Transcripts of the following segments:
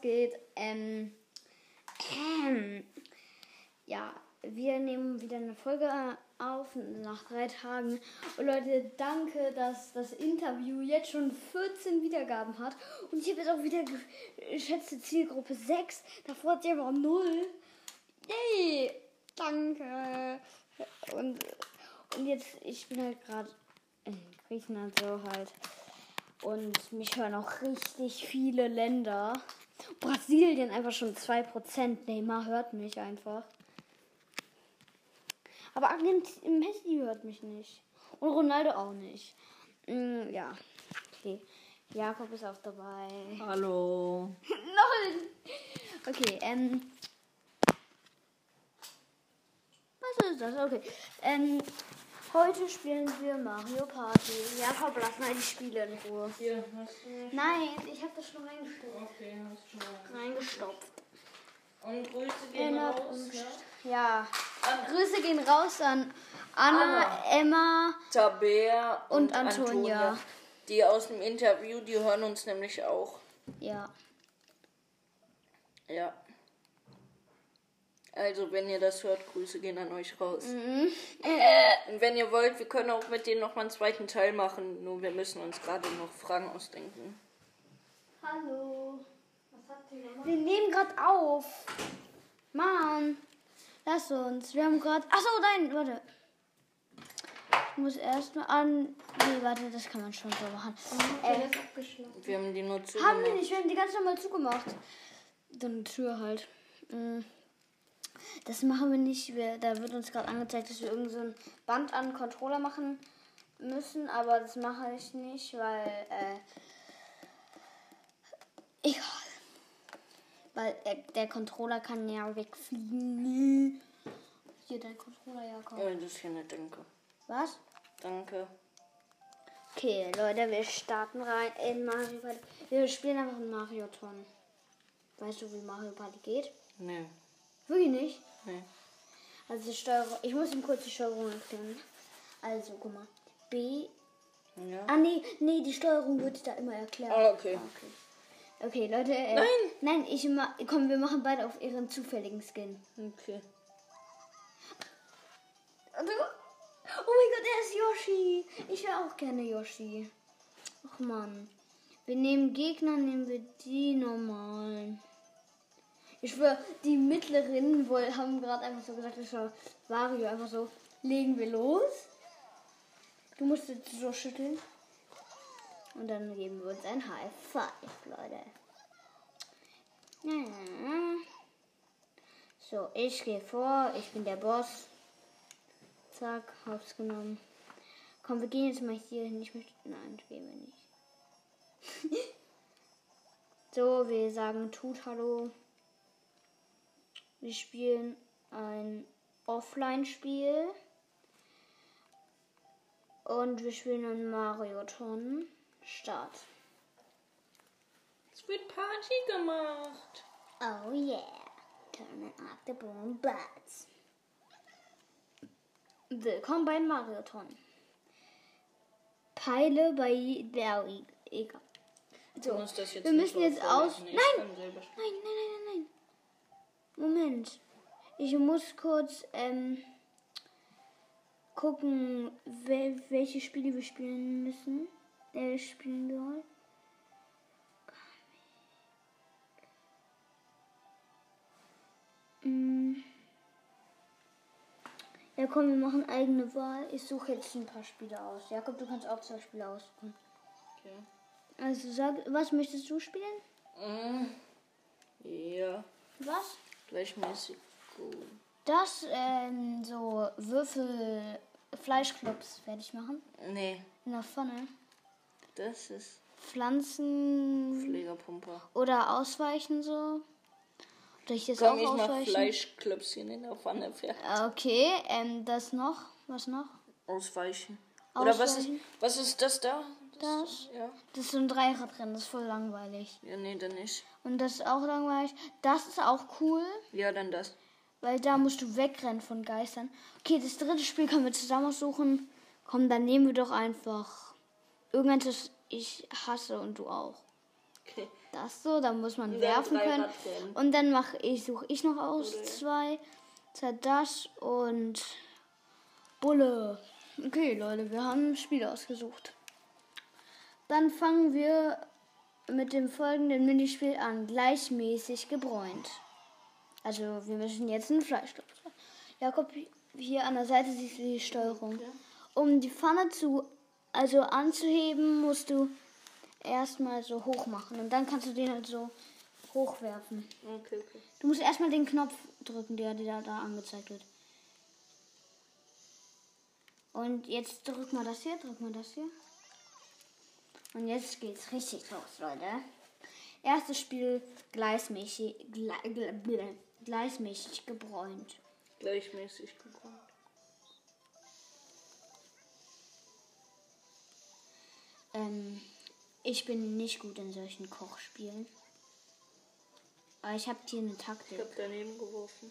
geht? Ähm, ähm, ja, wir nehmen wieder eine Folge auf nach drei Tagen. Und Leute, danke, dass das Interview jetzt schon 14 Wiedergaben hat. Und ich habe jetzt auch wieder geschätzte Zielgruppe 6. Davor hat sie aber 0. Yay! Danke. Und, und jetzt, ich bin halt gerade in Griechenland so halt. Und mich hören auch richtig viele Länder. Brasilien einfach schon 2%. Neymar hört mich einfach. Aber Argentinien, Messi hört mich nicht. Und Ronaldo auch nicht. Mm, ja. Okay. Jakob ist auch dabei. Hallo. Nein! Okay, ähm. Was ist das? Okay. Ähm, heute spielen wir Mario Party. Jakob, lass mal die Spiele in Ruhe. Hier, hast du nicht? Nein, ich habe das schon reingestopft. Okay, hast du schon. Reingestopft. Und Grüße gehen Erinnert raus, ne? Ja. Grüße gehen raus an Anna, Anna. Emma. Tabea Und und, Antonia. Antonia. Die aus dem Interview, die hören uns nämlich auch. Ja. Ja. Also, wenn ihr das hört, Grüße gehen an euch raus. Mhm. Und wenn ihr wollt, wir können auch mit denen noch mal einen zweiten Teil machen. Nur wir müssen uns gerade noch Fragen ausdenken. Hallo. Was habt ihr gemacht? Wir nehmen gerade auf. Mann. Lass uns. Wir haben gerade. Achso, nein, warte. Ich muss erstmal an. Nee, warte, das kann man schon so machen. Äh, Wir haben die nur haben wir zugemacht. nicht, wir haben die ganz normal zugemacht. Dann eine Tür halt. Mm. Das machen wir nicht. Wir, da wird uns gerade angezeigt, dass wir irgend so ein Band an den Controller machen müssen, aber das mache ich nicht, weil äh, egal. Weil der, der Controller kann ja wegfliegen. Hier dein Controller, Jakob. Ja, das ist hier eine Denke. Was? Danke. Okay, Leute, wir starten rein in Mario Party. Wir spielen einfach ein Mario Ton. Weißt du, wie Mario Party geht? Nee. Wirklich nicht. Nee. Also die Steuerung. Ich muss ihm kurz die Steuerung erklären. Also, guck mal. B. Ja. Ah, nee, nee, die Steuerung wird da immer erklärt. Ah, okay. okay. Okay, Leute. Äh, Nein. Nein, ich ma komm, wir machen beide auf ihren zufälligen Skin. Okay. Du- Oh mein Gott, er ist Yoshi. Ich wäre auch gerne Yoshi. Ach man. Wir nehmen Gegner, nehmen wir die normalen. Ich schwöre, die mittleren wohl- haben gerade einfach so gesagt, das war Wario einfach so, legen wir los. Du musst jetzt so schütteln. Und dann geben wir uns ein High Five, Leute. Ja. So, ich gehe vor, ich bin der Boss. Zack, hab's genommen. Komm, wir gehen jetzt mal hier hin. Ich möchte. Nein, gehen wir nicht. so, wir sagen tut Hallo. Wir spielen ein Offline-Spiel. Und wir spielen ein Mario-Ton. Start. Es wird Party gemacht. Oh yeah. Turn up the boom butts. Willkommen bei Marioton. Peile bei der Egal. Jetzt wir müssen jetzt so aus. Nein! Nein, nein, nein, nein, nein. Moment. Ich muss kurz ähm, gucken, wel welche Spiele wir spielen müssen. Äh, spielen sollen. Mm. Ja, komm, wir machen eigene Wahl. Ich suche jetzt ein paar Spiele aus. Jakob, du kannst auch zwei Spiele aussuchen. Okay. Also sag, was möchtest du spielen? Mm. Ja, Was? Gleichmäßig gut. Das, ähm, so Würfel, Fleischklops fertig machen. Nee, In der Pfanne. das ist Pflanzen Pflegerpumper. oder ausweichen so. Ich das Komm, auch ich ausweichen? Fleischklöpschen in der Pfanne fertig. Okay, ähm, das noch. Was noch? Ausweichen. Oder was ist, Ausweichen. was ist das da? Das? Ja. Das ist so ein Dreirad-Rennen, das ist voll langweilig. Ja, nee, dann nicht. Und das ist auch langweilig. Das ist auch cool, Ja, dann das. weil da musst du wegrennen von Geistern. Okay, das dritte Spiel können wir zusammen aussuchen. Komm, dann nehmen wir doch einfach irgendeins, das ich hasse und du auch. Okay. das so, da muss man dann werfen können. Und dann mache ich, suche ich noch aus Bulle. zwei. Das und Bulle. Okay, Leute, wir haben ein Spiel ausgesucht. Dann fangen wir mit dem folgenden Minispiel an. Gleichmäßig gebräunt. Also wir müssen jetzt einen Fleischstopf. Jakob, hier an der Seite siehst du die Steuerung. Um die Pfanne zu, also anzuheben, musst du erstmal so hoch machen. Und dann kannst du den halt so hochwerfen. Okay, okay. Du musst erstmal den Knopf drücken, der dir da angezeigt wird. Und jetzt drück mal das hier, drück mal das hier. Und jetzt geht's richtig los, Leute. Erstes Spiel gleichmäßig, gle, gle, ble- gleichmäßig gebräunt. Gleichmäßig gekommen. Ähm, ich bin nicht gut in solchen Kochspielen. Aber ich habe hier eine Ich Taktik. hab daneben geworfen.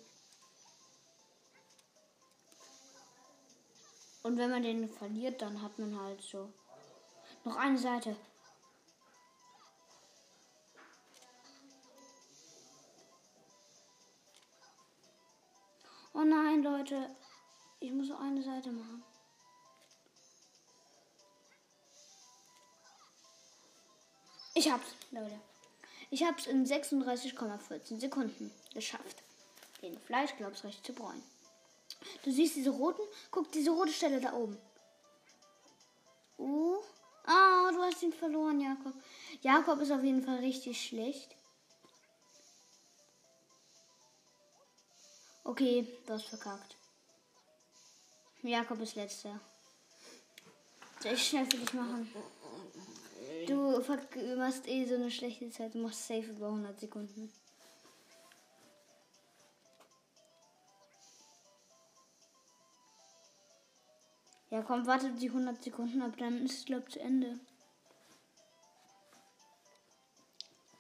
Und wenn man den verliert, dann hat man halt so noch eine Seite. Oh nein, Leute. Ich muss nur eine Seite machen. Ich hab's, Leute. Ich hab's in 36,14 Sekunden geschafft, den Fleischklops recht zu bräunen. Du siehst diese roten? Guck, diese rote Stelle da oben. Oh. Du hast ihn verloren, Jakob. Jakob ist auf jeden Fall richtig schlecht. Okay, du hast verkackt. Jakob ist letzter. Soll ich schnell für dich machen? Du machst eh so eine schlechte Zeit. Du machst safe über 100 Sekunden. Ja, komm, warte die 100 Sekunden ab, dann ist es, glaub zu Ende.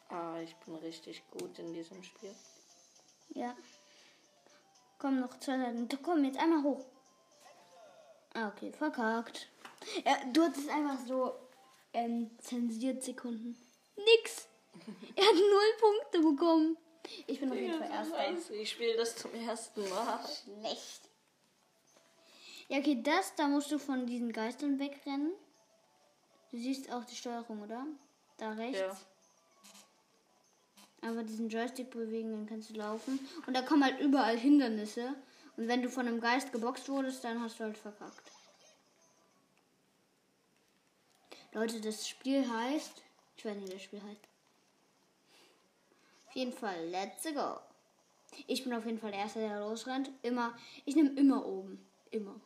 Ah, ich bin richtig gut in diesem Spiel. Ja. Komm, noch zwei Seiten. Komm, jetzt einmal hoch. Ah, okay, verkackt. Ja, du hattest einfach so ähm, zensiert Sekunden. Nix. Er hat null Punkte bekommen. Ich bin auf jeden Fall erster. Scheiße, ich spiele das zum ersten Mal. Schlecht. Ja, okay, das, da musst du von diesen Geistern wegrennen. Du siehst auch die Steuerung, oder? Da rechts. Ja. Aber diesen Joystick bewegen, dann kannst du laufen. Und da kommen halt überall Hindernisse. Und wenn du von einem Geist geboxt wurdest, dann hast du halt verkackt. Leute, das Spiel heißt. Ich weiß nicht, wie das Spiel heißt. Auf jeden Fall, let's go. Ich bin auf jeden Fall der Erste, der losrennt. Immer. Ich nehme immer oben. Immer.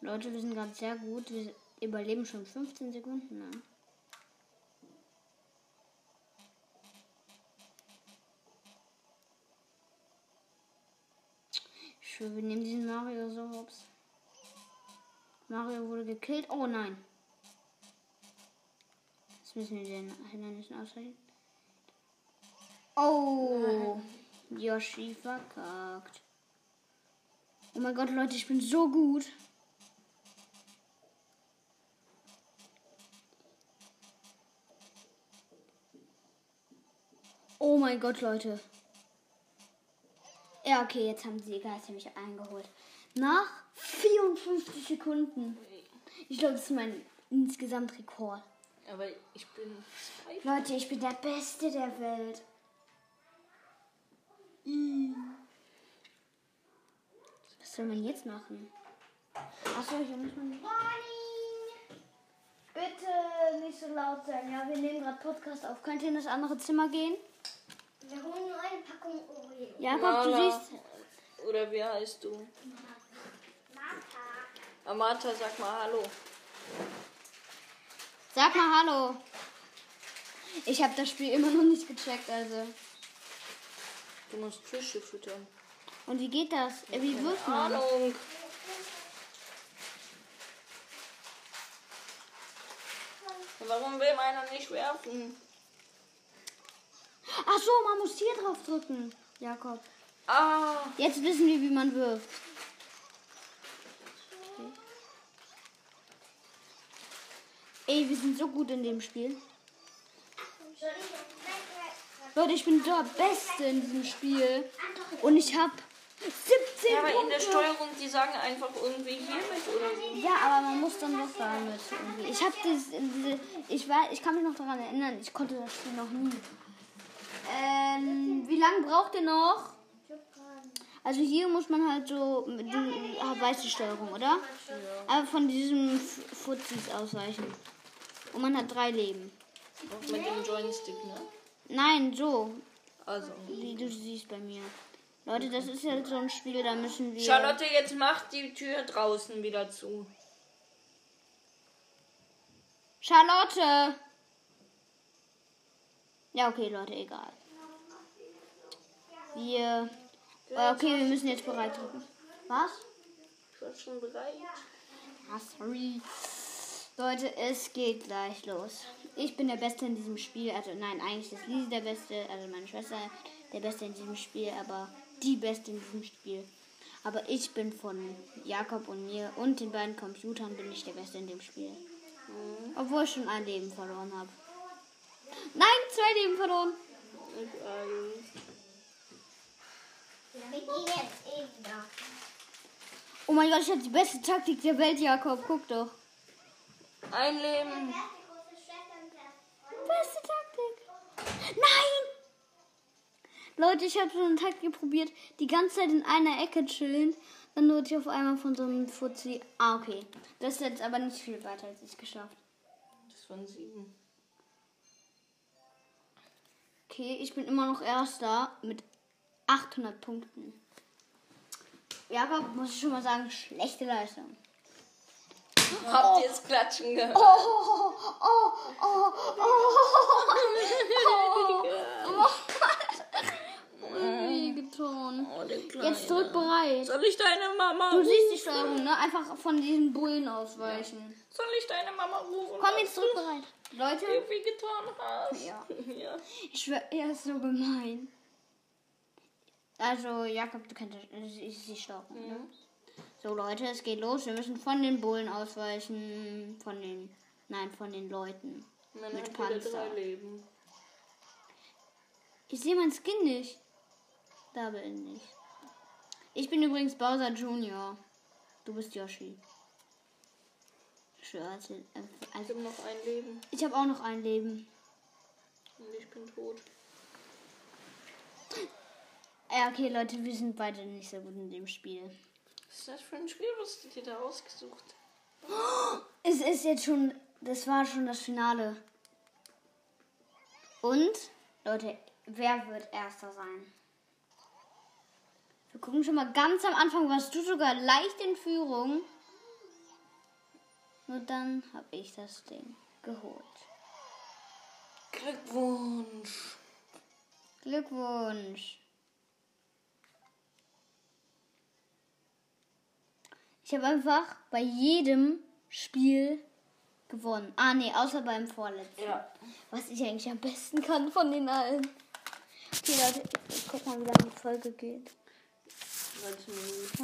Leute, wir sind gerade sehr gut. Wir überleben schon 15 Sekunden. Ne? Ich schwöre, wir nehmen diesen Mario so hops. Mario wurde gekillt. Oh nein. Jetzt müssen wir den Hindernissen ausweichen. Oh. Yoshi verkackt. Oh mein Gott, Leute, ich bin so gut. Oh mein Gott, Leute. Ja, okay, jetzt haben die Geister mich eingeholt. Nach 54 Sekunden. Ich glaube, das ist mein insgesamt Rekord. Aber ich bin zwei. Leute, ich bin der Beste der Welt. Was soll man jetzt machen? Achso, ich muss mal. Bitte nicht so laut sein. Ja, wir nehmen gerade Podcast auf. Könnt ihr in das andere Zimmer gehen? Wir holen nur eine Packung Oreo. Jakob, du siehst. Oder wie heißt du? Martha. Amata, sag mal Hallo. Sag mal Hallo. Ich habe das Spiel immer noch nicht gecheckt, also. Du musst Fische füttern. Und wie geht das? Äh, Wie wirft man? Ahnung. Warum will meiner nicht werfen? Ach so, man muss hier drauf drücken, Jakob. Ah. Jetzt wissen wir, wie man wirft. Ey, wir sind so gut in dem Spiel. Leute, ich bin der Beste in diesem Spiel. Und ich habe 17 ja, aber in der Steuerung, die sagen einfach irgendwie hiermit oder so. Ja, aber man muss dann doch damit irgendwie. Ich habe das, diese, ich war, ich kann mich noch daran erinnern, ich konnte das Spiel noch nie. Ähm, wie lange braucht ihr noch? Also hier muss man halt so, du ah, weißt die Steuerung, oder? Aber von diesem F- Fuzis ausweichen. Und man hat drei Leben. Auch mit dem Joystick, ne? Nein, so, Also. wie du siehst bei mir. Leute, das ist ja so ein Spiel, da müssen wir. Charlotte, jetzt macht die Tür draußen wieder zu. Charlotte! Ja, okay, Leute, egal. Wir. Oh, okay, wir müssen jetzt bereit drücken. Was? Ich war schon bereit. Ah, sorry. Leute, es geht gleich los. Ich bin der Beste in diesem Spiel. Also, nein, eigentlich ist Lisi der Beste. Also, meine Schwester der Beste in diesem Spiel. Aber die Beste in diesem Spiel. Aber ich bin von Jakob und mir und den beiden Computern bin ich der Beste in dem Spiel. Obwohl ich schon ein Leben verloren habe. Nein, zwei Leben verloren. Ich weiß. Wir gehen jetzt eben da. Oh mein Gott, ich habe die beste Taktik der Welt, Jakob. Guck doch. Ein Leben. Beste Taktik. Nein! Leute, ich habe so eine Taktik probiert, die ganze Zeit in einer Ecke chillen. Dann wurde ich auf einmal von so einem Fuzzi. Ah, okay. Das ist jetzt aber nicht viel weiter als ich geschafft. Das waren sieben. Okay, ich bin immer noch Erster mit 800 Punkten. Jakob, muss ich schon mal sagen, schlechte Leistung. Habt ihr es klatschen gehört? Oh, oh, oh, oh, oh, oh, oh. Getan. Oh, der Kleine. Jetzt drück bereit. Soll ich deine Mama Du siehst die Steuerung, ne? Einfach von diesen Bullen ausweichen. Soll ich deine Mama rufen? Komm, jetzt drück bereit. Leute, Wie getan hast? Ja. ich schwör, er ist so gemein. Also, Jakob, du das ist die Steuerung, ne? So, Leute, es geht los. Wir müssen von den Bullen ausweichen. Von den, nein, von den Leuten. Man Mit Panzer. Ich sehe mein Skin nicht. Da bin ich. Ich bin übrigens Bowser Junior. Du bist Yoshi. Ich also, habe noch ein Leben ich habe auch noch ein Leben. und ich bin tot. Ja, okay, Leute, wir sind beide nicht so gut in dem Spiel. Was ist das für ein Spiel, was du dir da ausgesucht Es ist jetzt schon, das war schon das Finale. Und, Leute, wer wird Erster sein? Wir gucken schon mal ganz am Anfang, warst du sogar leicht in Führung. Nur dann habe ich das Ding geholt. Glückwunsch. Glückwunsch. Ich habe einfach bei jedem Spiel gewonnen. Ah, nee, außer beim vorletzten. Ja. Was ich eigentlich am besten kann von den allen. Okay, Leute, ich guck mal, wie lange die Folge geht. 19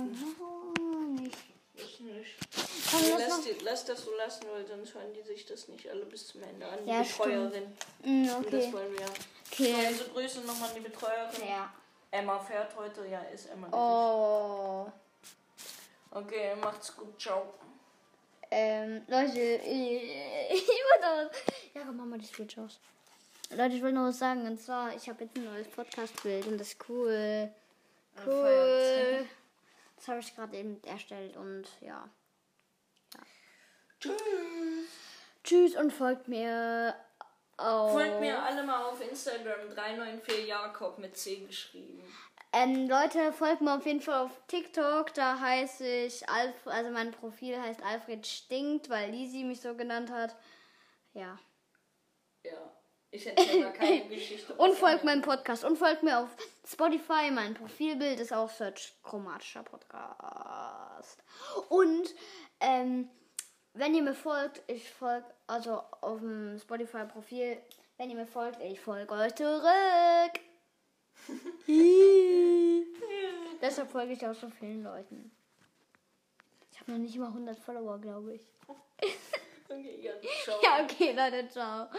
Minuten. Oh, nicht. Ich nicht. Komm, Nee, lass die, lass das so lassen, weil sonst hören die sich das nicht alle bis zum Ende an. Die Ja, Betreuerin. Mm, Und das okay. wollen wir. So, Okay. also Grüße nochmal an die Betreuerin. Ja. Emma fährt heute. Ja, ist Emma. Oh. Okay, macht's gut. Ciao. Ähm, Leute, ich, wollte noch, Ja, komm, mach mal die Switch aus. Leute, ich wollte noch was sagen. Und zwar, ich habe jetzt ein neues Podcast-Bild und das ist cool. Cool. Das habe ich gerade eben erstellt und ja. Tschüss. Tschüss und folgt mir auf. Folgt mir alle mal auf Instagram 394 Jakob mit C geschrieben. Ähm, Leute, folgt mir auf jeden Fall auf TikTok. Da heiße ich Alf, also mein Profil heißt Alfred Stinkt, weil Lisi mich so genannt hat. Ja. Ja. Ich erzähle mal keine Geschichte. Und folgt meinem Podcast. Und folgt mir auf Spotify. Mein Profilbild ist auch Search Chromatischer Podcast. Und ähm, wenn ihr mir folgt, ich folge, also auf dem Spotify-Profil, wenn ihr mir folgt, ich folge euch zurück. Deshalb folge ich auch so vielen Leuten. Ich habe noch nicht mal 100 Follower, glaube ich. Okay, ja, ciao. Ja, okay, Leute, ciao.